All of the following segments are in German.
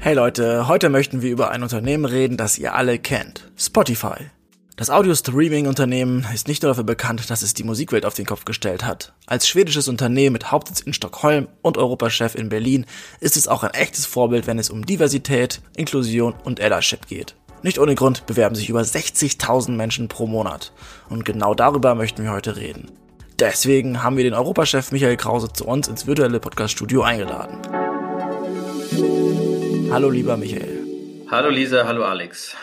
Hey Leute, heute möchten wir über ein Unternehmen reden, das ihr alle kennt. Spotify. Das Audio-Streaming-Unternehmen ist nicht nur dafür bekannt, dass es die Musikwelt auf den Kopf gestellt hat. Als schwedisches Unternehmen mit Hauptsitz in Stockholm und Europachef in Berlin ist es auch ein echtes Vorbild, wenn es um Diversität, Inklusion und Eldership geht. Nicht ohne Grund bewerben sich über 60.000 Menschen pro Monat. Und genau darüber möchten wir heute reden. Deswegen haben wir den Europachef Michael Krause zu uns ins virtuelle Podcaststudio eingeladen. Hallo lieber Michael. Hallo Lisa, hallo Alex.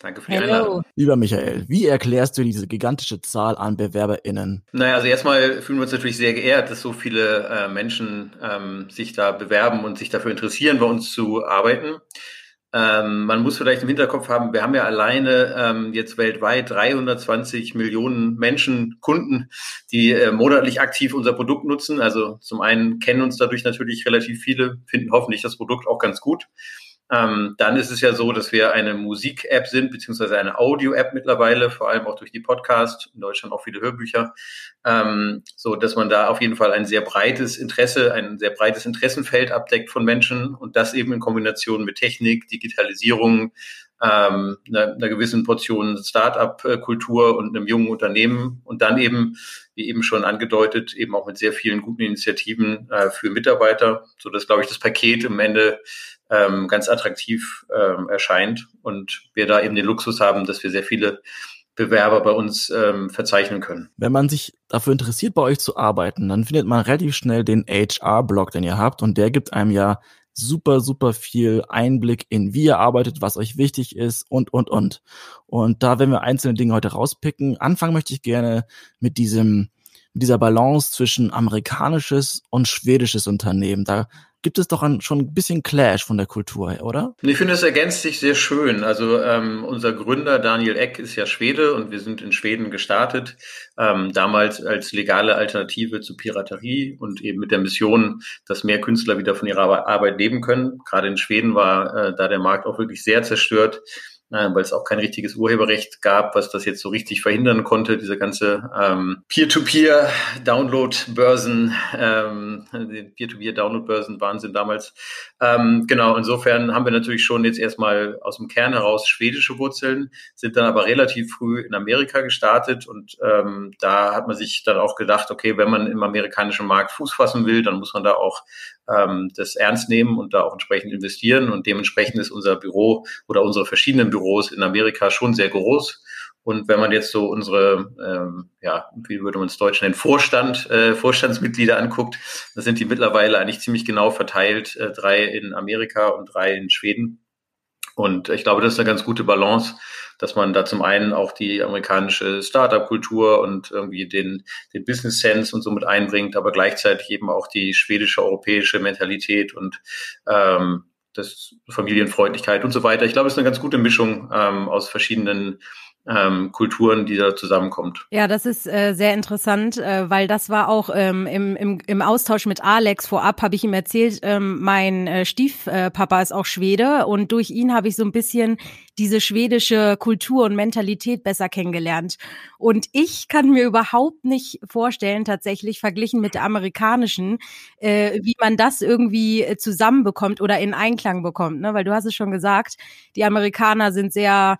Danke für die Hello. Einladung. Lieber Michael, wie erklärst du diese gigantische Zahl an BewerberInnen? Naja, also erstmal fühlen wir uns natürlich sehr geehrt, dass so viele äh, Menschen ähm, sich da bewerben und sich dafür interessieren, bei uns zu arbeiten. Ähm, man muss vielleicht im Hinterkopf haben, wir haben ja alleine ähm, jetzt weltweit 320 Millionen Menschen, Kunden, die äh, monatlich aktiv unser Produkt nutzen. Also zum einen kennen uns dadurch natürlich relativ viele, finden hoffentlich das Produkt auch ganz gut. Ähm, dann ist es ja so, dass wir eine Musik-App sind, beziehungsweise eine Audio-App mittlerweile, vor allem auch durch die Podcast, in Deutschland auch viele Hörbücher, ähm, so dass man da auf jeden Fall ein sehr breites Interesse, ein sehr breites Interessenfeld abdeckt von Menschen und das eben in Kombination mit Technik, Digitalisierung, ähm, einer, einer gewissen Portion Start-up-Kultur und einem jungen Unternehmen und dann eben, wie eben schon angedeutet, eben auch mit sehr vielen guten Initiativen äh, für Mitarbeiter, so glaube ich, das Paket im Ende ähm, ganz attraktiv ähm, erscheint und wir da eben den Luxus haben, dass wir sehr viele Bewerber bei uns ähm, verzeichnen können. Wenn man sich dafür interessiert, bei euch zu arbeiten, dann findet man relativ schnell den HR-Blog, den ihr habt und der gibt einem ja super, super viel Einblick in, wie ihr arbeitet, was euch wichtig ist und, und, und. Und da werden wir einzelne Dinge heute rauspicken. Anfangen möchte ich gerne mit diesem, dieser Balance zwischen amerikanisches und schwedisches Unternehmen. Da gibt es doch ein, schon ein bisschen Clash von der Kultur her, oder? Ich finde, es ergänzt sich sehr schön. Also ähm, unser Gründer Daniel Eck ist ja Schwede und wir sind in Schweden gestartet, ähm, damals als legale Alternative zu Piraterie und eben mit der Mission, dass mehr Künstler wieder von ihrer Arbeit leben können. Gerade in Schweden war äh, da der Markt auch wirklich sehr zerstört äh, weil es auch kein richtiges Urheberrecht gab, was das jetzt so richtig verhindern konnte, diese ganze ähm, Peer-to-Peer-Download-Börsen, ähm, Peer-to-Peer-Download-Börsen-Wahnsinn damals. Ähm, genau, insofern haben wir natürlich schon jetzt erstmal aus dem Kern heraus schwedische Wurzeln, sind dann aber relativ früh in Amerika gestartet und ähm, da hat man sich dann auch gedacht, okay, wenn man im amerikanischen Markt Fuß fassen will, dann muss man da auch ähm, das ernst nehmen und da auch entsprechend investieren. Und dementsprechend ist unser Büro oder unsere verschiedenen Büros in Amerika schon sehr groß. Und wenn man jetzt so unsere, ähm, ja, wie würde man es Deutsch nennen, Vorstand, äh, Vorstandsmitglieder anguckt, dann sind die mittlerweile eigentlich ziemlich genau verteilt, äh, drei in Amerika und drei in Schweden. Und ich glaube, das ist eine ganz gute Balance, dass man da zum einen auch die amerikanische Startup-Kultur und irgendwie den, den Business Sense und so mit einbringt, aber gleichzeitig eben auch die schwedische europäische Mentalität und ähm, das Familienfreundlichkeit und so weiter. Ich glaube, es ist eine ganz gute Mischung ähm, aus verschiedenen ähm, Kulturen, die da zusammenkommt. Ja, das ist äh, sehr interessant, äh, weil das war auch ähm, im, im, im Austausch mit Alex vorab, habe ich ihm erzählt, ähm, mein äh, Stiefpapa ist auch Schwede und durch ihn habe ich so ein bisschen diese schwedische Kultur und Mentalität besser kennengelernt. Und ich kann mir überhaupt nicht vorstellen, tatsächlich verglichen mit der amerikanischen, äh, wie man das irgendwie zusammenbekommt oder in Einklang bekommt. Ne? Weil du hast es schon gesagt, die Amerikaner sind sehr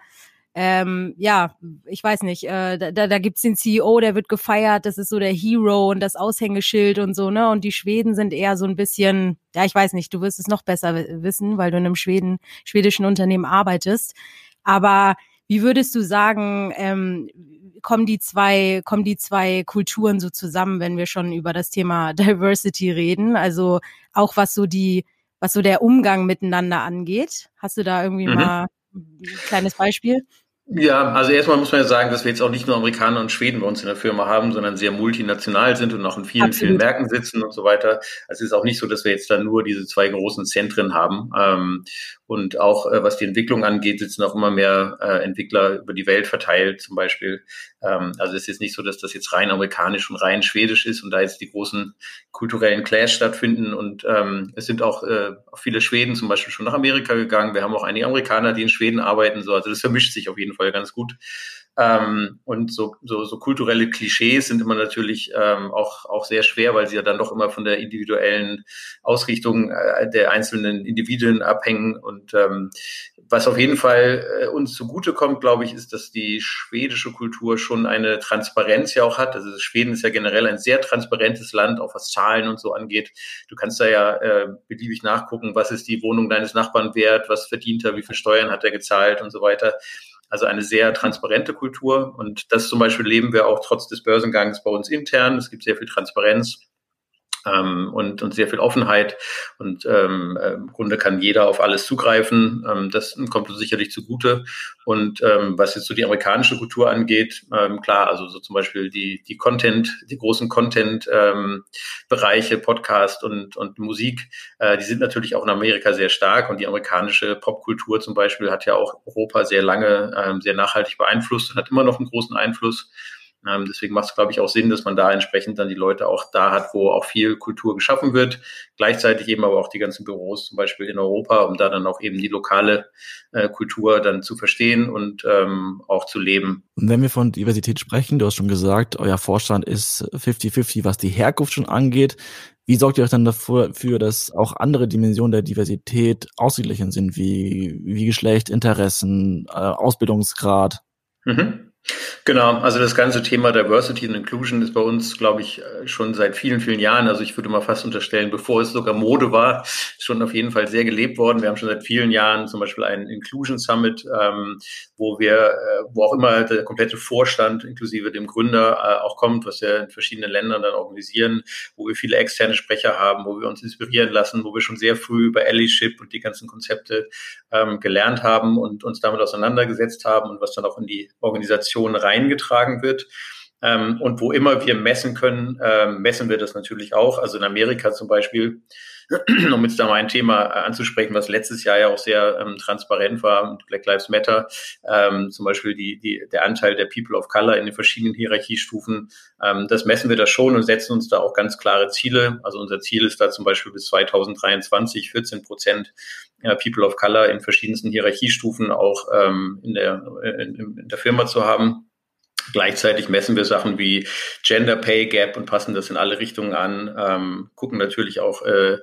ähm, ja, ich weiß nicht, äh, da, da gibt's den CEO, der wird gefeiert, das ist so der Hero und das Aushängeschild und so, ne? Und die Schweden sind eher so ein bisschen, ja, ich weiß nicht, du wirst es noch besser wissen, weil du in einem Schweden, schwedischen Unternehmen arbeitest. Aber wie würdest du sagen, ähm, kommen die zwei, kommen die zwei Kulturen so zusammen, wenn wir schon über das Thema Diversity reden? Also auch was so die, was so der Umgang miteinander angeht. Hast du da irgendwie mhm. mal ein kleines Beispiel? Ja, also erstmal muss man ja sagen, dass wir jetzt auch nicht nur Amerikaner und Schweden bei uns in der Firma haben, sondern sehr multinational sind und auch in vielen, Absolut. vielen Märkten sitzen und so weiter. Also es ist auch nicht so, dass wir jetzt da nur diese zwei großen Zentren haben. Und auch äh, was die Entwicklung angeht, sitzen auch immer mehr äh, Entwickler über die Welt verteilt, zum Beispiel. Ähm, also es ist nicht so, dass das jetzt rein amerikanisch und rein schwedisch ist und da jetzt die großen kulturellen Clash stattfinden. Und ähm, es sind auch, äh, viele Schweden zum Beispiel schon nach Amerika gegangen. Wir haben auch einige Amerikaner, die in Schweden arbeiten. So, also das vermischt sich auf jeden Fall ganz gut. Ähm, und so, so, so kulturelle Klischees sind immer natürlich ähm, auch, auch sehr schwer, weil sie ja dann doch immer von der individuellen Ausrichtung äh, der einzelnen Individuen abhängen. Und ähm, was auf jeden Fall äh, uns zugutekommt, glaube ich, ist, dass die schwedische Kultur schon eine Transparenz ja auch hat. Also Schweden ist ja generell ein sehr transparentes Land, auch was Zahlen und so angeht. Du kannst da ja äh, beliebig nachgucken, was ist die Wohnung deines Nachbarn wert, was verdient er, wie viel Steuern hat er gezahlt und so weiter. Also eine sehr transparente Kultur. Und das zum Beispiel leben wir auch trotz des Börsengangs bei uns intern. Es gibt sehr viel Transparenz ähm, und, und sehr viel Offenheit. Und ähm, äh, im Grunde kann jeder auf alles zugreifen. Ähm, das kommt uns sicherlich zugute. Und ähm, was jetzt so die amerikanische Kultur angeht, ähm, klar, also so zum Beispiel die, die Content, die großen Content-Bereiche, ähm, Podcast und, und Musik, äh, die sind natürlich auch in Amerika sehr stark. Und die amerikanische Popkultur zum Beispiel hat ja auch Europa sehr lange ähm, sehr nachhaltig beeinflusst und hat immer noch einen großen Einfluss. Ähm, deswegen macht es, glaube ich, auch Sinn, dass man da entsprechend dann die Leute auch da hat, wo auch viel Kultur geschaffen wird. Gleichzeitig eben aber auch die ganzen Büros zum Beispiel in Europa, um da dann auch eben die lokale äh, Kultur dann zu verstehen und ähm, auch zu leben. Und wenn wir von Diversität sprechen, du hast schon gesagt, euer Vorstand ist 50-50, was die Herkunft schon angeht. Wie sorgt ihr euch dann dafür, dass auch andere Dimensionen der Diversität ausgeglichen sind, wie, wie Geschlecht, Interessen, äh, Ausbildungsgrad? Mhm. Genau, also das ganze Thema Diversity and Inclusion ist bei uns, glaube ich, schon seit vielen, vielen Jahren, also ich würde mal fast unterstellen, bevor es sogar Mode war, schon auf jeden Fall sehr gelebt worden. Wir haben schon seit vielen Jahren zum Beispiel einen Inclusion Summit, ähm, wo wir, äh, wo auch immer der komplette Vorstand inklusive dem Gründer äh, auch kommt, was wir in verschiedenen Ländern dann organisieren, wo wir viele externe Sprecher haben, wo wir uns inspirieren lassen, wo wir schon sehr früh über Allyship und die ganzen Konzepte ähm, gelernt haben und uns damit auseinandergesetzt haben und was dann auch in die Organisation reingetragen wird. Ähm, und wo immer wir messen können, ähm, messen wir das natürlich auch. Also in Amerika zum Beispiel, um jetzt da mal ein Thema äh, anzusprechen, was letztes Jahr ja auch sehr ähm, transparent war, Black Lives Matter, ähm, zum Beispiel die, die, der Anteil der People of Color in den verschiedenen Hierarchiestufen, ähm, das messen wir da schon und setzen uns da auch ganz klare Ziele. Also unser Ziel ist da zum Beispiel bis 2023 14 Prozent äh, People of Color in verschiedensten Hierarchiestufen auch ähm, in, der, in, in der Firma zu haben. Gleichzeitig messen wir Sachen wie Gender Pay Gap und passen das in alle Richtungen an, ähm, gucken natürlich auch, äh,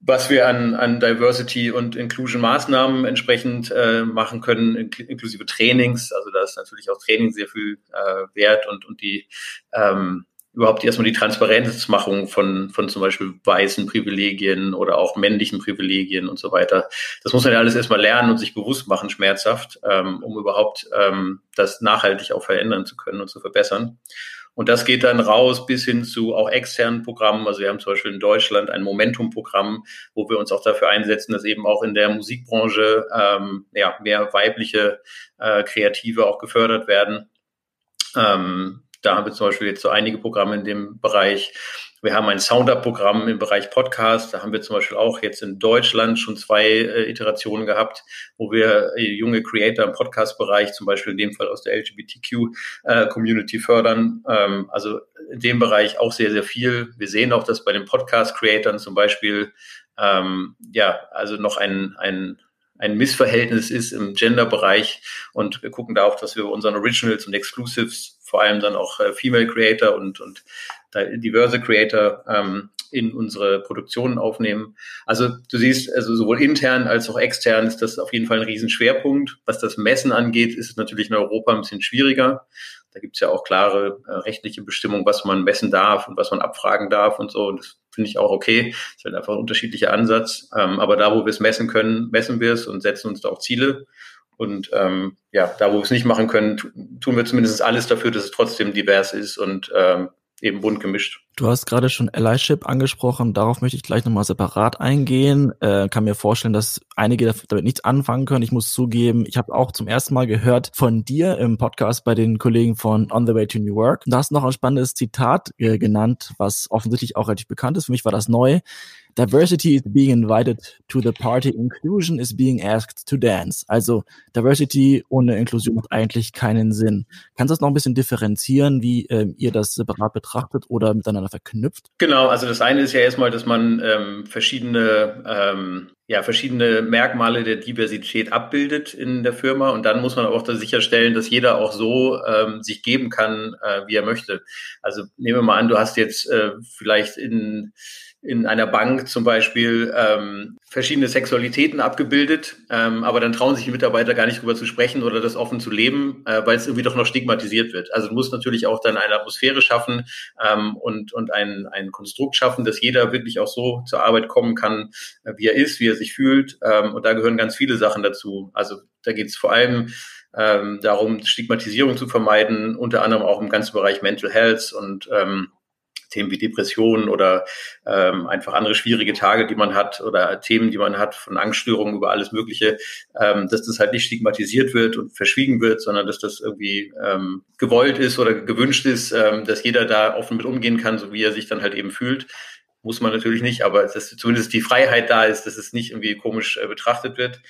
was wir an, an Diversity und Inclusion Maßnahmen entsprechend äh, machen können, inklusive Trainings. Also da ist natürlich auch Training sehr viel äh, wert und, und die ähm, überhaupt erstmal die Transparenzmachung von, von zum Beispiel weißen Privilegien oder auch männlichen Privilegien und so weiter. Das muss man ja alles erstmal lernen und sich bewusst machen, schmerzhaft, ähm, um überhaupt ähm, das nachhaltig auch verändern zu können und zu verbessern. Und das geht dann raus bis hin zu auch externen Programmen. Also wir haben zum Beispiel in Deutschland ein Momentum-Programm, wo wir uns auch dafür einsetzen, dass eben auch in der Musikbranche ähm, ja, mehr weibliche äh, Kreative auch gefördert werden. Ähm, da haben wir zum Beispiel jetzt so einige Programme in dem Bereich. Wir haben ein Sounder-Programm im Bereich Podcast. Da haben wir zum Beispiel auch jetzt in Deutschland schon zwei äh, Iterationen gehabt, wo wir äh, junge Creator im Podcast-Bereich, zum Beispiel in dem Fall aus der LGBTQ-Community äh, fördern. Ähm, also in dem Bereich auch sehr, sehr viel. Wir sehen auch, dass bei den Podcast-Creatern zum Beispiel ähm, ja, also noch ein, ein ein Missverhältnis ist im Gender-Bereich und wir gucken da auch, dass wir unseren Originals und Exclusives vor allem dann auch äh, Female Creator und, und diverse Creator ähm, in unsere Produktionen aufnehmen. Also du siehst, also sowohl intern als auch extern ist das auf jeden Fall ein Riesenschwerpunkt. Was das Messen angeht, ist es natürlich in Europa ein bisschen schwieriger. Da gibt es ja auch klare äh, rechtliche Bestimmungen, was man messen darf und was man abfragen darf und so. Und das finde ich auch okay. Das ist halt einfach ein unterschiedlicher Ansatz. Ähm, aber da, wo wir es messen können, messen wir es und setzen uns da auch Ziele. Und ähm, ja, da, wo wir es nicht machen können, tun wir zumindest alles dafür, dass es trotzdem divers ist und ähm, eben bunt gemischt. Du hast gerade schon Allyship angesprochen, darauf möchte ich gleich nochmal separat eingehen. Äh, kann mir vorstellen, dass einige damit nichts anfangen können. Ich muss zugeben, ich habe auch zum ersten Mal gehört von dir im Podcast bei den Kollegen von On the Way to New Work. Da hast du noch ein spannendes Zitat äh, genannt, was offensichtlich auch relativ bekannt ist. Für mich war das neu. Diversity is being invited to the party, inclusion is being asked to dance. Also Diversity ohne Inklusion macht eigentlich keinen Sinn. Kannst du das noch ein bisschen differenzieren, wie ähm, ihr das separat betrachtet oder miteinander verknüpft? Genau, also das eine ist ja erstmal, dass man ähm, verschiedene ähm, ja, verschiedene Merkmale der Diversität abbildet in der Firma. Und dann muss man auch da sicherstellen, dass jeder auch so ähm, sich geben kann, äh, wie er möchte. Also nehmen wir mal an, du hast jetzt äh, vielleicht in in einer Bank zum Beispiel ähm, verschiedene Sexualitäten abgebildet, ähm, aber dann trauen sich die Mitarbeiter gar nicht drüber zu sprechen oder das offen zu leben, äh, weil es irgendwie doch noch stigmatisiert wird. Also du musst natürlich auch dann eine Atmosphäre schaffen ähm, und, und ein, ein Konstrukt schaffen, dass jeder wirklich auch so zur Arbeit kommen kann, äh, wie er ist, wie er sich fühlt. Ähm, und da gehören ganz viele Sachen dazu. Also da geht es vor allem ähm, darum, Stigmatisierung zu vermeiden, unter anderem auch im ganzen Bereich Mental Health und ähm, Themen wie Depressionen oder ähm, einfach andere schwierige Tage, die man hat oder Themen, die man hat, von Angststörungen über alles Mögliche, ähm, dass das halt nicht stigmatisiert wird und verschwiegen wird, sondern dass das irgendwie ähm, gewollt ist oder gewünscht ist, ähm, dass jeder da offen mit umgehen kann, so wie er sich dann halt eben fühlt. Muss man natürlich nicht, aber dass zumindest die Freiheit da ist, dass es nicht irgendwie komisch äh, betrachtet wird.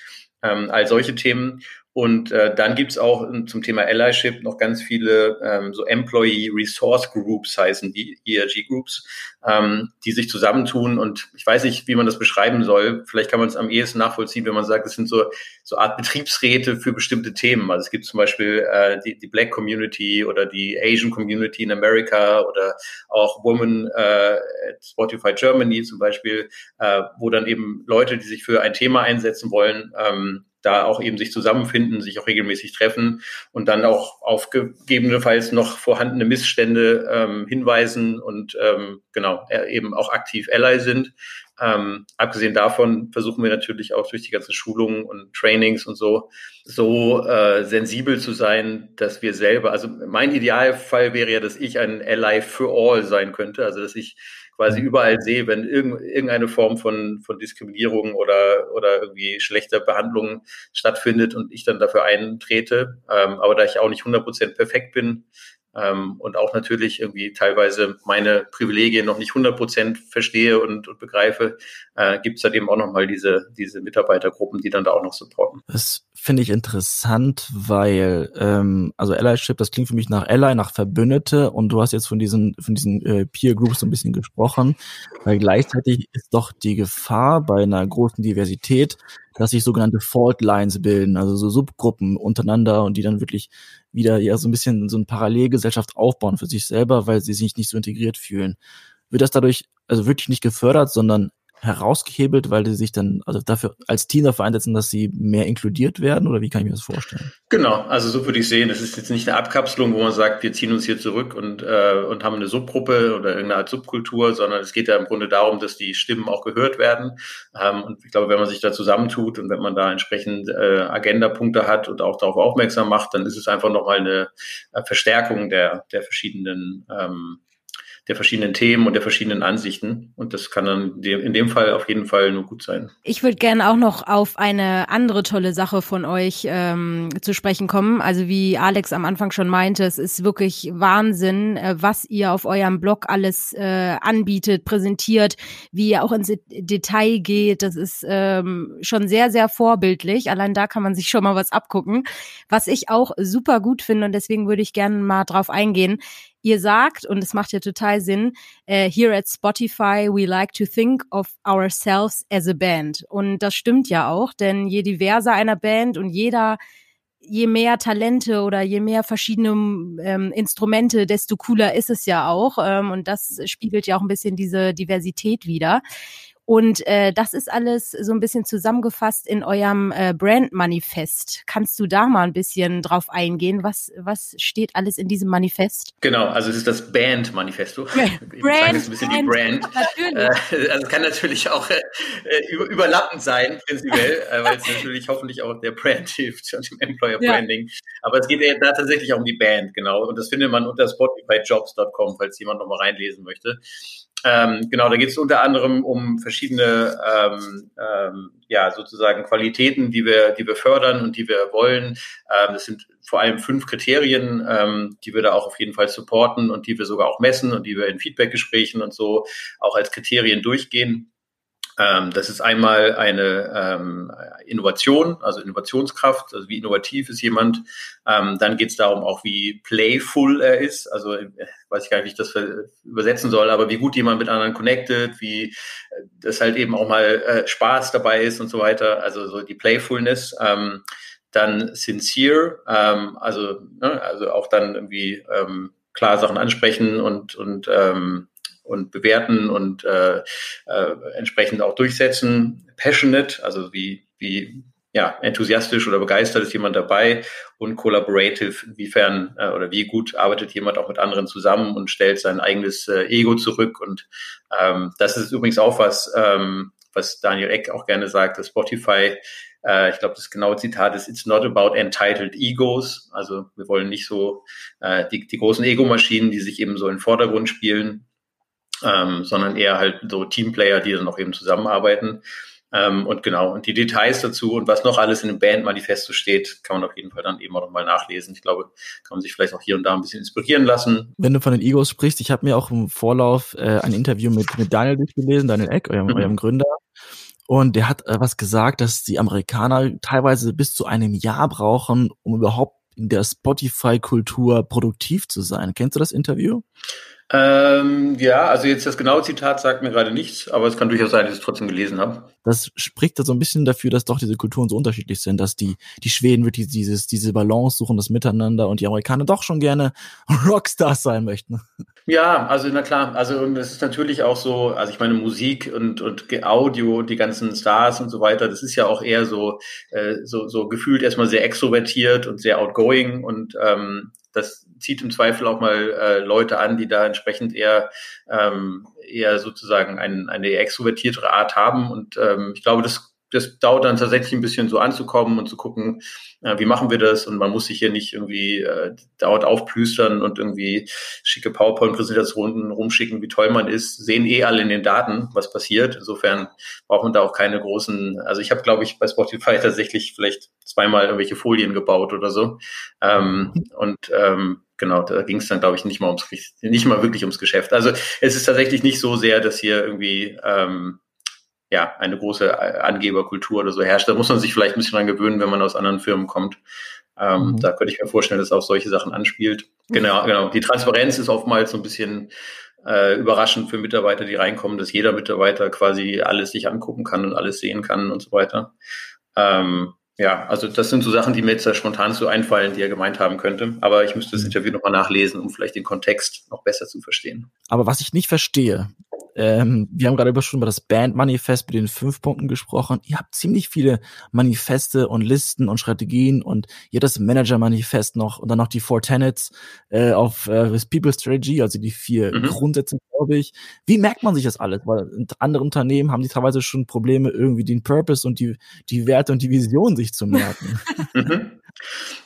Ähm, all solche Themen. Und äh, dann gibt's auch zum Thema Allyship noch ganz viele ähm, so Employee Resource Groups heißen die ERG Groups, ähm, die sich zusammentun. Und ich weiß nicht, wie man das beschreiben soll. Vielleicht kann man es am ehesten nachvollziehen, wenn man sagt, es sind so so Art Betriebsräte für bestimmte Themen. Also es gibt zum Beispiel äh, die, die Black Community oder die Asian Community in America oder auch Women äh, at Spotify Germany zum Beispiel, äh, wo dann eben Leute, die sich für ein Thema einsetzen wollen, ähm, da auch eben sich zusammenfinden, sich auch regelmäßig treffen und dann auch auf gegebenenfalls noch vorhandene Missstände ähm, hinweisen und ähm, genau äh, eben auch aktiv Ally sind. Ähm, abgesehen davon versuchen wir natürlich auch durch die ganzen Schulungen und Trainings und so so äh, sensibel zu sein, dass wir selber, also mein Idealfall wäre ja, dass ich ein Ally for All sein könnte, also dass ich quasi überall sehe, wenn irgendeine Form von, von Diskriminierung oder, oder irgendwie schlechter Behandlung stattfindet und ich dann dafür eintrete. Ähm, aber da ich auch nicht 100% perfekt bin, ähm, und auch natürlich irgendwie teilweise meine Privilegien noch nicht 100 Prozent verstehe und, und begreife, äh, gibt es dann eben auch nochmal diese, diese Mitarbeitergruppen, die dann da auch noch supporten. Das finde ich interessant, weil ähm, also Allyship, das klingt für mich nach Ally, nach Verbündete und du hast jetzt von diesen von diesen äh, Peer Groups so ein bisschen gesprochen, weil gleichzeitig ist doch die Gefahr bei einer großen Diversität, dass sich sogenannte Fault Lines bilden, also so Subgruppen untereinander und die dann wirklich wieder ja so ein bisschen so eine Parallelgesellschaft aufbauen für sich selber, weil sie sich nicht so integriert fühlen. Wird das dadurch also wirklich nicht gefördert, sondern herausgehebelt, weil die sich dann also dafür als Team dafür einsetzen, dass sie mehr inkludiert werden oder wie kann ich mir das vorstellen? Genau, also so würde ich sehen. Es ist jetzt nicht eine Abkapselung, wo man sagt, wir ziehen uns hier zurück und äh, und haben eine Subgruppe oder irgendeine Art Subkultur, sondern es geht ja im Grunde darum, dass die Stimmen auch gehört werden. Ähm, und ich glaube, wenn man sich da zusammentut und wenn man da entsprechend äh, Agendapunkte hat und auch darauf aufmerksam macht, dann ist es einfach nochmal eine äh, Verstärkung der der verschiedenen ähm, der verschiedenen Themen und der verschiedenen Ansichten. Und das kann dann in dem Fall auf jeden Fall nur gut sein. Ich würde gerne auch noch auf eine andere tolle Sache von euch ähm, zu sprechen kommen. Also wie Alex am Anfang schon meinte, es ist wirklich Wahnsinn, äh, was ihr auf eurem Blog alles äh, anbietet, präsentiert, wie ihr auch ins Detail geht. Das ist ähm, schon sehr, sehr vorbildlich. Allein da kann man sich schon mal was abgucken. Was ich auch super gut finde und deswegen würde ich gerne mal drauf eingehen, Ihr sagt, und es macht ja total Sinn, uh, here at Spotify, we like to think of ourselves as a band. Und das stimmt ja auch, denn je diverser einer Band und jeder je mehr Talente oder je mehr verschiedene ähm, Instrumente, desto cooler ist es ja auch. Ähm, und das spiegelt ja auch ein bisschen diese Diversität wieder. Und äh, das ist alles so ein bisschen zusammengefasst in eurem äh, Brand-Manifest. Kannst du da mal ein bisschen drauf eingehen? Was, was steht alles in diesem Manifest? Genau, also es ist das Band-Manifesto. Brand, jetzt ein bisschen Brand, die Brand. Natürlich. Äh, also es kann natürlich auch äh, über, überlappend sein, prinzipiell, äh, weil es natürlich hoffentlich auch der Brand hilft und dem Employer Branding. Ja. Aber es geht ja da tatsächlich auch um die Band, genau. Und das findet man unter spotifyjobs.com, falls jemand nochmal reinlesen möchte. Ähm, genau, da geht es unter anderem um verschiedene, ähm, ähm, ja, sozusagen Qualitäten, die wir, die wir fördern und die wir wollen. Ähm, das sind vor allem fünf Kriterien, ähm, die wir da auch auf jeden Fall supporten und die wir sogar auch messen und die wir in Feedbackgesprächen und so auch als Kriterien durchgehen. Ähm, das ist einmal eine ähm, Innovation, also Innovationskraft, also wie innovativ ist jemand. Ähm, dann geht es darum auch, wie playful er ist. Also äh, weiß ich gar nicht, wie ich das übersetzen soll, aber wie gut jemand mit anderen connected, wie äh, das halt eben auch mal äh, Spaß dabei ist und so weiter. Also so die Playfulness. Ähm, dann sincere, ähm, also, ne, also auch dann irgendwie ähm, klar Sachen ansprechen und, und ähm, und bewerten und äh, äh, entsprechend auch durchsetzen. Passionate, also wie, wie ja, enthusiastisch oder begeistert ist jemand dabei und collaborative, inwiefern äh, oder wie gut arbeitet jemand auch mit anderen zusammen und stellt sein eigenes äh, Ego zurück. Und ähm, das ist übrigens auch was, ähm, was Daniel Eck auch gerne sagt, dass Spotify äh, ich glaube, das genaue Zitat ist, it's not about entitled egos. Also wir wollen nicht so äh, die, die großen Ego-Maschinen, die sich eben so in den Vordergrund spielen, ähm, sondern eher halt so Teamplayer, die dann auch eben zusammenarbeiten. Ähm, und genau, und die Details dazu und was noch alles in dem Bandmanifesto steht, kann man auf jeden Fall dann eben auch nochmal nachlesen. Ich glaube, kann man sich vielleicht auch hier und da ein bisschen inspirieren lassen. Wenn du von den Egos sprichst, ich habe mir auch im Vorlauf äh, ein Interview mit, mit Daniel durchgelesen, Daniel Eck, eurem, mhm. eurem Gründer. Und der hat äh, was gesagt, dass die Amerikaner teilweise bis zu einem Jahr brauchen, um überhaupt in der Spotify-Kultur produktiv zu sein. Kennst du das Interview? Ähm, ja, also jetzt das genaue Zitat sagt mir gerade nichts, aber es kann durchaus sein, dass ich es trotzdem gelesen habe. Das spricht da so ein bisschen dafür, dass doch diese Kulturen so unterschiedlich sind, dass die, die Schweden wirklich dieses, diese Balance suchen, das Miteinander und die Amerikaner doch schon gerne Rockstars sein möchten. Ja, also na klar, also es ist natürlich auch so, also ich meine Musik und, und Audio und die ganzen Stars und so weiter, das ist ja auch eher so, äh, so, so gefühlt erstmal sehr extrovertiert und sehr outgoing und ähm, das zieht im Zweifel auch mal äh, Leute an, die da entsprechend eher ähm, eher sozusagen ein, eine extrovertiertere Art haben. Und ähm, ich glaube, das das dauert dann tatsächlich ein bisschen so anzukommen und zu gucken, äh, wie machen wir das? Und man muss sich hier nicht irgendwie äh, dauernd aufplüstern und irgendwie schicke PowerPoint-Präsentationen rumschicken, wie toll man ist. Sehen eh alle in den Daten, was passiert. Insofern braucht man da auch keine großen, also ich habe, glaube ich, bei Spotify tatsächlich vielleicht zweimal irgendwelche Folien gebaut oder so. Ähm, und ähm, genau, da ging es dann, glaube ich, nicht mal ums nicht mal wirklich ums Geschäft. Also es ist tatsächlich nicht so sehr, dass hier irgendwie ähm, ja, eine große äh, Angeberkultur oder so herrscht. Da muss man sich vielleicht ein bisschen dran gewöhnen, wenn man aus anderen Firmen kommt. Ähm, mhm. Da könnte ich mir vorstellen, dass auch solche Sachen anspielt. Genau, genau. Die Transparenz ist oftmals so ein bisschen äh, überraschend für Mitarbeiter, die reinkommen, dass jeder Mitarbeiter quasi alles sich angucken kann und alles sehen kann und so weiter. Ähm, ja, also das sind so Sachen, die mir jetzt da spontan so einfallen, die er gemeint haben könnte. Aber ich müsste das mhm. Interview nochmal nachlesen, um vielleicht den Kontext noch besser zu verstehen. Aber was ich nicht verstehe, ähm, wir haben gerade über schon über das Bandmanifest mit den fünf Punkten gesprochen. Ihr habt ziemlich viele Manifeste und Listen und Strategien und ihr habt das Manager-Manifest noch und dann noch die Four Tenets äh, auf äh, das People Strategy, also die vier mhm. Grundsätze, glaube ich. Wie merkt man sich das alles? Weil andere Unternehmen haben die teilweise schon Probleme, irgendwie den Purpose und die, die Werte und die Vision sich zu merken. mhm.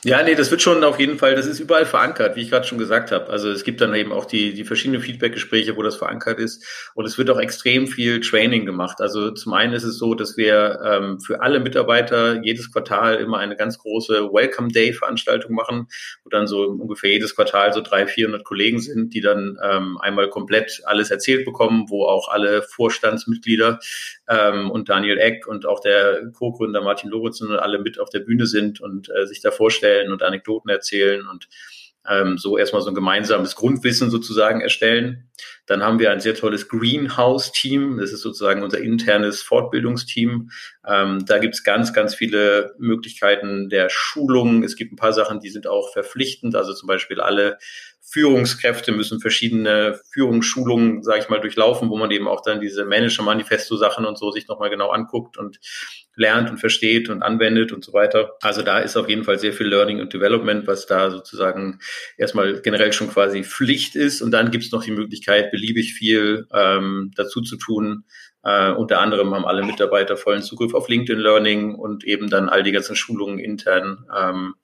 Ja, nee, das wird schon auf jeden Fall, das ist überall verankert, wie ich gerade schon gesagt habe. Also es gibt dann eben auch die, die verschiedenen Feedback-Gespräche, wo das verankert ist. Und es wird auch extrem viel Training gemacht. Also zum einen ist es so, dass wir ähm, für alle Mitarbeiter jedes Quartal immer eine ganz große Welcome Day-Veranstaltung machen, wo dann so ungefähr jedes Quartal so drei, vierhundert Kollegen sind, die dann ähm, einmal komplett alles erzählt bekommen, wo auch alle Vorstandsmitglieder ähm, und Daniel Eck und auch der Co-Gründer Martin Loritzen alle mit auf der Bühne sind und äh, sich da vorstellen und Anekdoten erzählen und ähm, so erstmal so ein gemeinsames Grundwissen sozusagen erstellen. Dann haben wir ein sehr tolles Greenhouse-Team. Das ist sozusagen unser internes Fortbildungsteam. Ähm, da gibt es ganz, ganz viele Möglichkeiten der Schulung. Es gibt ein paar Sachen, die sind auch verpflichtend. Also zum Beispiel alle Führungskräfte müssen verschiedene Führungsschulungen, sage ich mal, durchlaufen, wo man eben auch dann diese Manager-Manifesto-Sachen und so sich nochmal genau anguckt und lernt und versteht und anwendet und so weiter. Also da ist auf jeden Fall sehr viel Learning und Development, was da sozusagen erstmal generell schon quasi Pflicht ist. Und dann gibt es noch die Möglichkeit, beliebig viel ähm, dazu zu tun. Äh, unter anderem haben alle Mitarbeiter vollen Zugriff auf LinkedIn Learning und eben dann all die ganzen Schulungen intern. Ähm,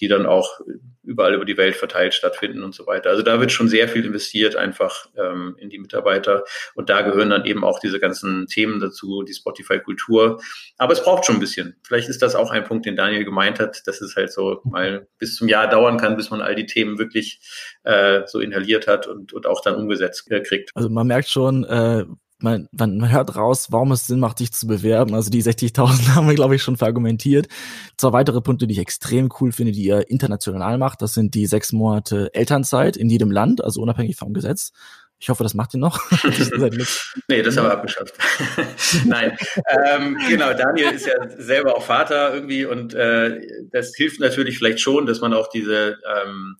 die dann auch überall über die Welt verteilt stattfinden und so weiter. Also da wird schon sehr viel investiert einfach ähm, in die Mitarbeiter und da gehören dann eben auch diese ganzen Themen dazu, die Spotify-Kultur. Aber es braucht schon ein bisschen. Vielleicht ist das auch ein Punkt, den Daniel gemeint hat, dass es halt so mal bis zum Jahr dauern kann, bis man all die Themen wirklich äh, so inhaliert hat und, und auch dann umgesetzt äh, kriegt. Also man merkt schon, äh, man, man hört raus, warum es Sinn macht, dich zu bewerben. Also die 60.000 haben wir, glaube ich, schon verargumentiert. Zwei weitere Punkte, die ich extrem cool finde, die ihr international macht, das sind die sechs Monate Elternzeit in jedem Land, also unabhängig vom Gesetz. Ich hoffe, das macht ihr noch. nee, das haben wir abgeschafft. Nein, ähm, genau, Daniel ist ja selber auch Vater irgendwie und äh, das hilft natürlich vielleicht schon, dass man auch diese ähm,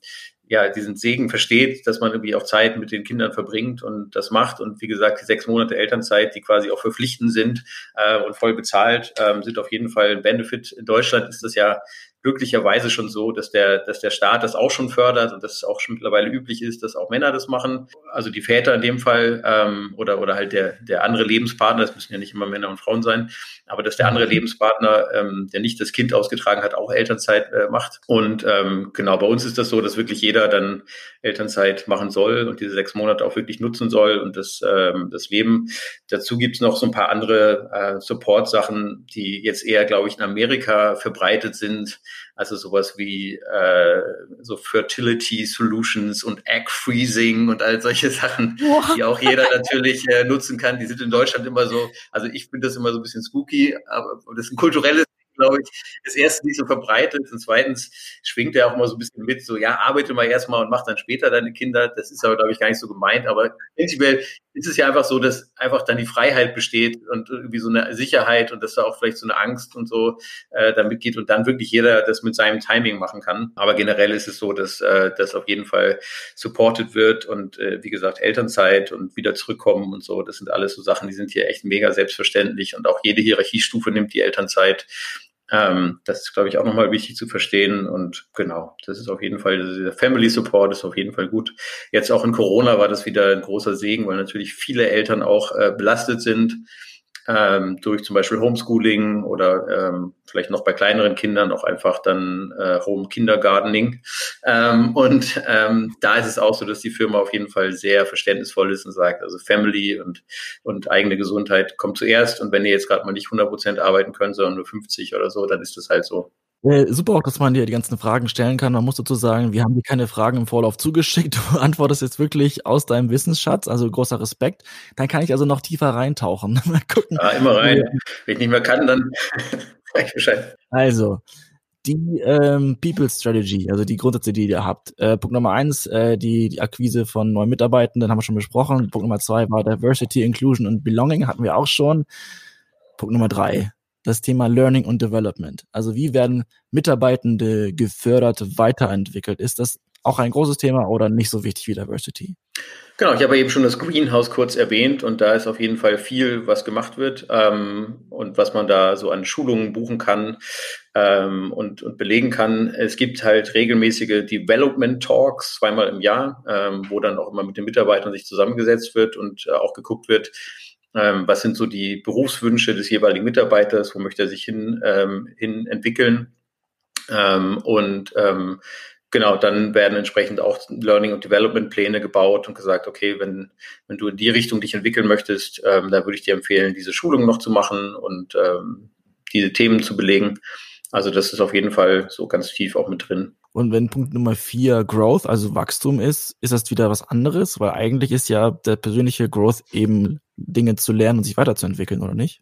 ja, diesen Segen versteht, dass man irgendwie auch Zeit mit den Kindern verbringt und das macht. Und wie gesagt, die sechs Monate Elternzeit, die quasi auch verpflichtend sind äh, und voll bezahlt, ähm, sind auf jeden Fall ein Benefit. In Deutschland ist das ja glücklicherweise schon so, dass der, dass der Staat das auch schon fördert und dass es auch schon mittlerweile üblich ist, dass auch Männer das machen. Also die Väter in dem Fall ähm, oder, oder halt der, der andere Lebenspartner, das müssen ja nicht immer Männer und Frauen sein, aber dass der andere mhm. Lebenspartner, ähm, der nicht das Kind ausgetragen hat, auch Elternzeit äh, macht. Und ähm, genau, bei uns ist das so, dass wirklich jeder dann Elternzeit machen soll und diese sechs Monate auch wirklich nutzen soll und das, ähm, das Leben. Dazu gibt's noch so ein paar andere äh, Support-Sachen, die jetzt eher, glaube ich, in Amerika verbreitet sind also sowas wie äh, so Fertility Solutions und Egg Freezing und all solche Sachen, wow. die auch jeder natürlich äh, nutzen kann. Die sind in Deutschland immer so, also ich finde das immer so ein bisschen spooky, aber das ist ein kulturelles glaube ich, ist erstens nicht so verbreitet und zweitens schwingt er auch mal so ein bisschen mit, so, ja, arbeite mal erstmal und mach dann später deine Kinder. Das ist aber, glaube ich, gar nicht so gemeint, aber prinzipiell ist es ja einfach so, dass einfach dann die Freiheit besteht und irgendwie so eine Sicherheit und dass da auch vielleicht so eine Angst und so äh, damit geht und dann wirklich jeder das mit seinem Timing machen kann. Aber generell ist es so, dass äh, das auf jeden Fall supported wird und äh, wie gesagt, Elternzeit und wieder zurückkommen und so, das sind alles so Sachen, die sind hier echt mega selbstverständlich und auch jede Hierarchiestufe nimmt die Elternzeit ähm, das ist, glaube ich, auch nochmal wichtig zu verstehen. Und genau, das ist auf jeden Fall, dieser Family Support ist auf jeden Fall gut. Jetzt auch in Corona war das wieder ein großer Segen, weil natürlich viele Eltern auch äh, belastet sind ähm, durch zum Beispiel Homeschooling oder ähm, vielleicht noch bei kleineren Kindern auch einfach dann äh, Home Kindergartening. Ähm, und ähm, da ist es auch so, dass die Firma auf jeden Fall sehr verständnisvoll ist und sagt, also Family und, und eigene Gesundheit kommt zuerst. Und wenn ihr jetzt gerade mal nicht 100 Prozent arbeiten könnt, sondern nur 50 oder so, dann ist das halt so. Äh, super auch, dass man dir die ganzen Fragen stellen kann. Man muss dazu sagen, wir haben dir keine Fragen im Vorlauf zugeschickt. Du antwortest jetzt wirklich aus deinem Wissensschatz, also großer Respekt. Dann kann ich also noch tiefer reintauchen. Mal gucken. Ja, immer rein. Wenn ich nicht mehr kann, dann ich Bescheid. Also, die ähm, People Strategy, also die Grundsätze, die ihr habt. Äh, Punkt Nummer eins, äh, die, die Akquise von neuen Mitarbeitenden, haben wir schon besprochen. Punkt Nummer zwei war Diversity, Inclusion und Belonging, hatten wir auch schon. Punkt Nummer drei, das Thema Learning und Development. Also wie werden Mitarbeitende gefördert, weiterentwickelt? Ist das auch ein großes Thema oder nicht so wichtig wie Diversity? Genau, ich habe eben schon das Greenhouse kurz erwähnt und da ist auf jeden Fall viel, was gemacht wird ähm, und was man da so an Schulungen buchen kann ähm, und, und belegen kann. Es gibt halt regelmäßige Development Talks zweimal im Jahr, ähm, wo dann auch immer mit den Mitarbeitern sich zusammengesetzt wird und äh, auch geguckt wird, was sind so die Berufswünsche des jeweiligen Mitarbeiters, wo möchte er sich hin, ähm, hin entwickeln. Ähm, und ähm, genau, dann werden entsprechend auch Learning- und Development-Pläne gebaut und gesagt, okay, wenn, wenn du in die Richtung dich entwickeln möchtest, ähm, dann würde ich dir empfehlen, diese Schulung noch zu machen und ähm, diese Themen zu belegen. Also das ist auf jeden Fall so ganz tief auch mit drin. Und wenn Punkt Nummer vier Growth, also Wachstum ist, ist das wieder was anderes, weil eigentlich ist ja der persönliche Growth eben Dinge zu lernen und sich weiterzuentwickeln, oder nicht?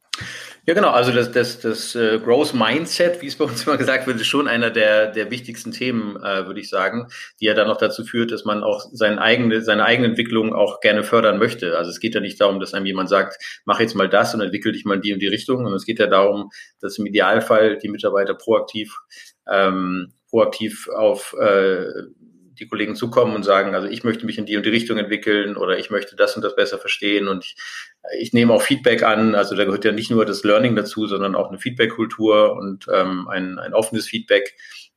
Ja, genau. Also das, das, das äh, Growth Mindset, wie es bei uns immer gesagt wird, ist schon einer der, der wichtigsten Themen, äh, würde ich sagen, die ja dann noch dazu führt, dass man auch seine eigene, seine eigene Entwicklung auch gerne fördern möchte. Also es geht ja nicht darum, dass einem jemand sagt, mach jetzt mal das und entwickel dich mal in die und die Richtung, sondern es geht ja darum, dass im Idealfall die Mitarbeiter proaktiv ähm, proaktiv auf äh, die Kollegen zukommen und sagen, also ich möchte mich in die und die Richtung entwickeln oder ich möchte das und das besser verstehen und ich, ich nehme auch Feedback an. Also da gehört ja nicht nur das Learning dazu, sondern auch eine Feedback-Kultur und ähm, ein, ein offenes Feedback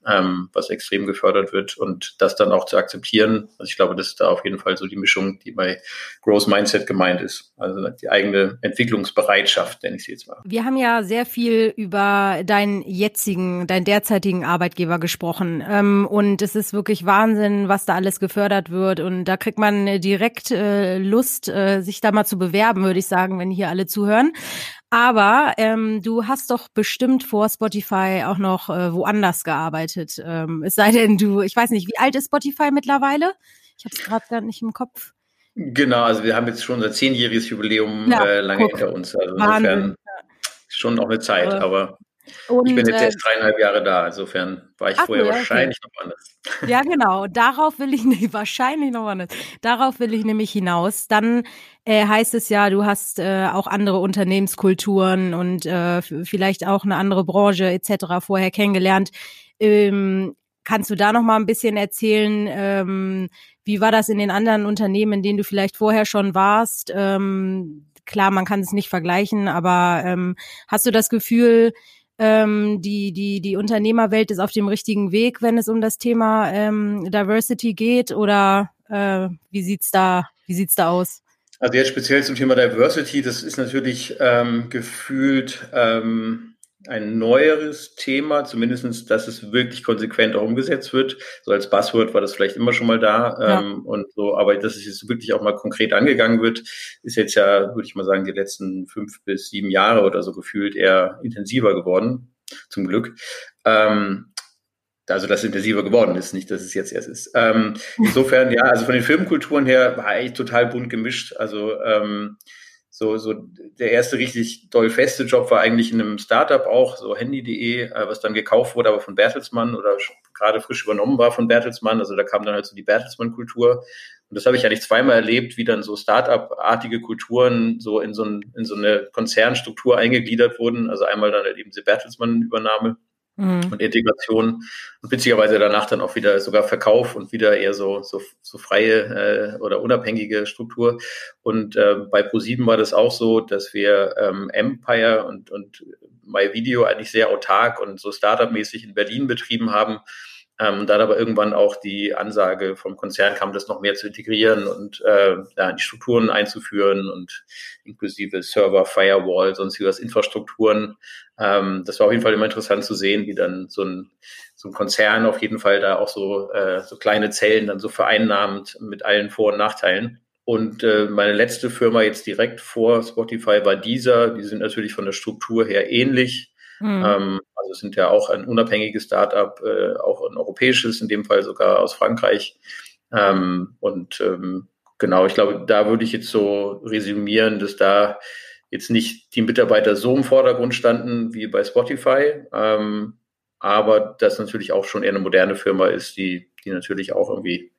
ähm, was extrem gefördert wird und das dann auch zu akzeptieren. Also ich glaube, das ist da auf jeden Fall so die Mischung, die bei Growth Mindset gemeint ist. Also die eigene Entwicklungsbereitschaft, nenne ich sie jetzt mal. Wir haben ja sehr viel über deinen jetzigen, deinen derzeitigen Arbeitgeber gesprochen. Ähm, und es ist wirklich Wahnsinn, was da alles gefördert wird. Und da kriegt man direkt äh, Lust, äh, sich da mal zu bewerben, würde ich sagen, wenn hier alle zuhören. Aber ähm, du hast doch bestimmt vor Spotify auch noch äh, woanders gearbeitet. Ähm, es sei denn, du, ich weiß nicht, wie alt ist Spotify mittlerweile? Ich habe es gerade gar nicht im Kopf. Genau, also wir haben jetzt schon unser zehnjähriges Jubiläum ja, äh, lange guck. hinter uns. Also insofern schon noch eine Zeit, aber und, ich bin jetzt äh, erst dreieinhalb Jahre da, insofern war ich vorher ja, wahrscheinlich okay. noch anders. Ja, genau. Darauf will ich nicht, wahrscheinlich noch anders. Darauf will ich nämlich hinaus. Dann äh, heißt es ja, du hast äh, auch andere Unternehmenskulturen und äh, vielleicht auch eine andere Branche etc. vorher kennengelernt. Ähm, kannst du da noch mal ein bisschen erzählen? Ähm, wie war das in den anderen Unternehmen, in denen du vielleicht vorher schon warst? Ähm, klar, man kann es nicht vergleichen, aber ähm, hast du das Gefühl, ähm, die, die, die Unternehmerwelt ist auf dem richtigen Weg, wenn es um das Thema ähm, Diversity geht? Oder äh, wie sieht's da, wie sieht's da aus? Also jetzt speziell zum Thema Diversity, das ist natürlich ähm, gefühlt ähm, ein neueres Thema, zumindestens, dass es wirklich konsequent auch umgesetzt wird. So als Buzzword war das vielleicht immer schon mal da ja. ähm, und so, aber dass es jetzt wirklich auch mal konkret angegangen wird, ist jetzt ja, würde ich mal sagen, die letzten fünf bis sieben Jahre oder so gefühlt eher intensiver geworden, zum Glück. Ähm, also dass es intensiver geworden ist, nicht, dass es jetzt erst ist. Ähm, insofern, ja, also von den Filmkulturen her war eigentlich total bunt gemischt. Also ähm, so, so der erste richtig doll feste Job war eigentlich in einem Startup auch, so handy.de, äh, was dann gekauft wurde, aber von Bertelsmann oder gerade frisch übernommen war von Bertelsmann. Also da kam dann halt so die Bertelsmann-Kultur. Und das habe ich eigentlich zweimal erlebt, wie dann so Startup-artige Kulturen so in so, ein, in so eine Konzernstruktur eingegliedert wurden. Also einmal dann halt eben die Bertelsmann-Übernahme mhm. und Integration und witzigerweise danach dann auch wieder sogar Verkauf und wieder eher so, so, so freie äh, oder unabhängige Struktur. Und äh, bei ProSieben war das auch so, dass wir ähm, Empire und, und MyVideo eigentlich sehr autark und so Startup-mäßig in Berlin betrieben haben ähm, und dann aber irgendwann auch die Ansage vom Konzern kam, das noch mehr zu integrieren und äh, ja, die Strukturen einzuführen und inklusive Server, Firewall, sonstiges Infrastrukturen. Ähm, das war auf jeden Fall immer interessant zu sehen, wie dann so ein, so ein Konzern auf jeden Fall da auch so, äh, so kleine Zellen dann so vereinnahmt mit allen Vor- und Nachteilen. Und äh, meine letzte Firma jetzt direkt vor Spotify war dieser. Die sind natürlich von der Struktur her ähnlich. Mhm. Ähm, also sind ja auch ein unabhängiges Startup, äh, auch ein europäisches, in dem Fall sogar aus Frankreich. Ähm, und ähm, genau, ich glaube, da würde ich jetzt so resümieren, dass da jetzt nicht die Mitarbeiter so im Vordergrund standen wie bei Spotify, ähm, aber das natürlich auch schon eher eine moderne Firma ist, die, die natürlich auch irgendwie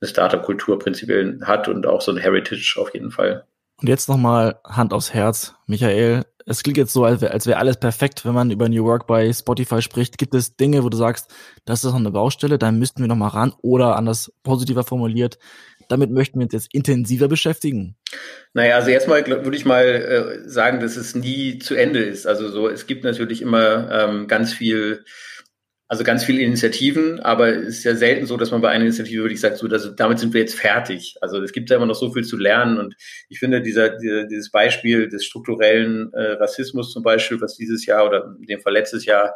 eine Startup-Kultur prinzipiell hat und auch so ein Heritage auf jeden Fall. Und jetzt nochmal Hand aufs Herz, Michael es klingt jetzt so, als wäre wär alles perfekt, wenn man über New Work bei Spotify spricht. Gibt es Dinge, wo du sagst, das ist noch eine Baustelle, da müssten wir noch mal ran oder anders positiver formuliert, damit möchten wir uns jetzt intensiver beschäftigen? Naja, also erstmal würde ich mal äh, sagen, dass es nie zu Ende ist. Also so, es gibt natürlich immer ähm, ganz viel also ganz viele Initiativen, aber es ist ja selten so, dass man bei einer Initiative wirklich sagt, so, dass, damit sind wir jetzt fertig. Also es gibt ja immer noch so viel zu lernen und ich finde dieser, dieser dieses Beispiel des strukturellen äh, Rassismus zum Beispiel, was dieses Jahr oder in dem Fall letztes Jahr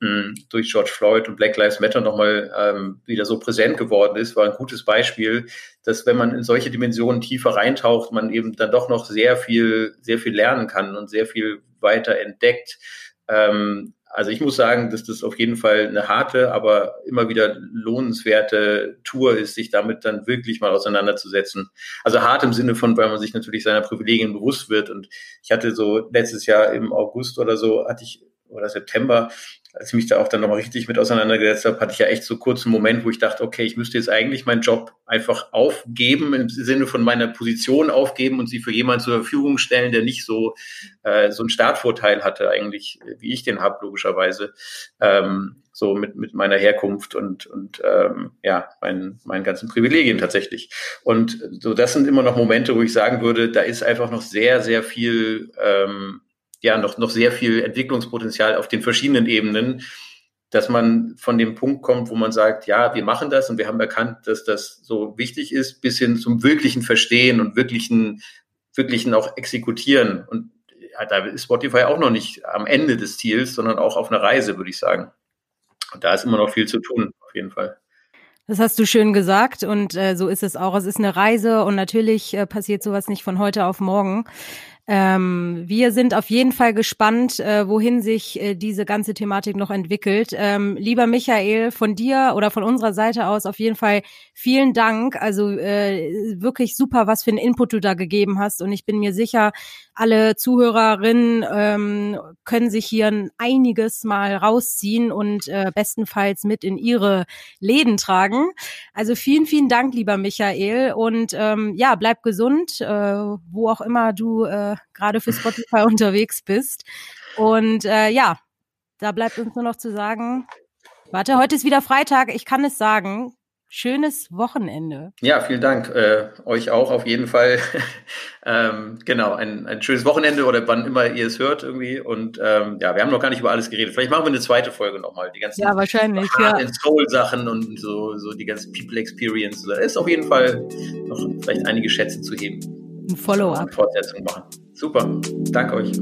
mh, hm, durch George Floyd und Black Lives Matter nochmal ähm, wieder so präsent geworden ist, war ein gutes Beispiel, dass wenn man in solche Dimensionen tiefer reintaucht, man eben dann doch noch sehr viel, sehr viel lernen kann und sehr viel weiter entdeckt. Ähm, also ich muss sagen, dass das auf jeden Fall eine harte, aber immer wieder lohnenswerte Tour ist, sich damit dann wirklich mal auseinanderzusetzen. Also hart im Sinne von, weil man sich natürlich seiner Privilegien bewusst wird. Und ich hatte so letztes Jahr im August oder so, hatte ich, oder September, als ich mich da auch dann nochmal richtig mit auseinandergesetzt habe, hatte ich ja echt so kurz einen Moment, wo ich dachte, okay, ich müsste jetzt eigentlich meinen Job einfach aufgeben, im Sinne von meiner Position aufgeben und sie für jemanden zur Verfügung stellen, der nicht so, äh, so einen Startvorteil hatte, eigentlich, wie ich den habe, logischerweise. Ähm, so mit, mit meiner Herkunft und, und ähm, ja, meinen, meinen ganzen Privilegien tatsächlich. Und so, das sind immer noch Momente, wo ich sagen würde, da ist einfach noch sehr, sehr viel ähm, ja noch, noch sehr viel Entwicklungspotenzial auf den verschiedenen Ebenen, dass man von dem Punkt kommt, wo man sagt, ja, wir machen das und wir haben erkannt, dass das so wichtig ist, bis hin zum wirklichen Verstehen und wirklichen, wirklichen auch Exekutieren. Und ja, da ist Spotify auch noch nicht am Ende des Ziels, sondern auch auf einer Reise, würde ich sagen. Und da ist immer noch viel zu tun, auf jeden Fall. Das hast du schön gesagt und äh, so ist es auch. Es ist eine Reise und natürlich äh, passiert sowas nicht von heute auf morgen. Ähm, wir sind auf jeden Fall gespannt, äh, wohin sich äh, diese ganze Thematik noch entwickelt. Ähm, lieber Michael, von dir oder von unserer Seite aus auf jeden Fall vielen Dank. Also äh, wirklich super, was für einen Input du da gegeben hast. Und ich bin mir sicher, alle Zuhörerinnen ähm, können sich hier einiges mal rausziehen und äh, bestenfalls mit in ihre Läden tragen. Also vielen, vielen Dank, lieber Michael. Und ähm, ja, bleib gesund, äh, wo auch immer du äh, gerade für Spotify unterwegs bist. Und äh, ja, da bleibt uns nur noch zu sagen, warte, heute ist wieder Freitag, ich kann es sagen. Schönes Wochenende. Ja, vielen Dank. Äh, euch auch auf jeden Fall. ähm, genau, ein, ein schönes Wochenende oder wann immer ihr es hört irgendwie. Und ähm, ja, wir haben noch gar nicht über alles geredet. Vielleicht machen wir eine zweite Folge nochmal. Die ganzen ja, wahrscheinlich, ja. Soul-Sachen und so, so die ganzen People Experience. Da ist auf jeden Fall noch vielleicht einige Schätze zu heben. Ein Follow-up. Fortsetzung machen. Super. Danke euch.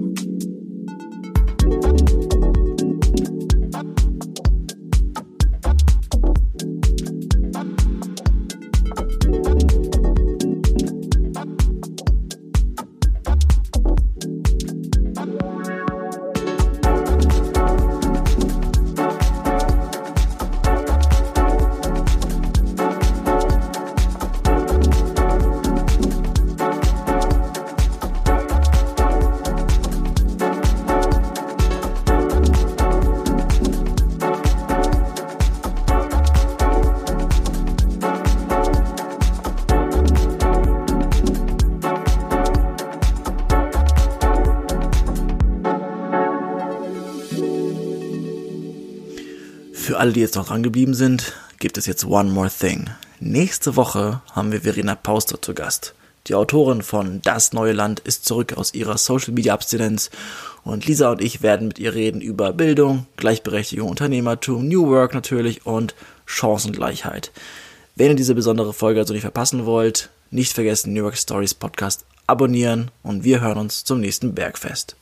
Alle, die jetzt noch dran geblieben sind, gibt es jetzt One More Thing. Nächste Woche haben wir Verena Pauster zu Gast. Die Autorin von Das neue Land ist zurück aus ihrer Social Media Abstinenz und Lisa und ich werden mit ihr reden über Bildung, Gleichberechtigung, Unternehmertum, New Work natürlich und Chancengleichheit. Wenn ihr diese besondere Folge also nicht verpassen wollt, nicht vergessen New Work Stories Podcast abonnieren und wir hören uns zum nächsten Bergfest.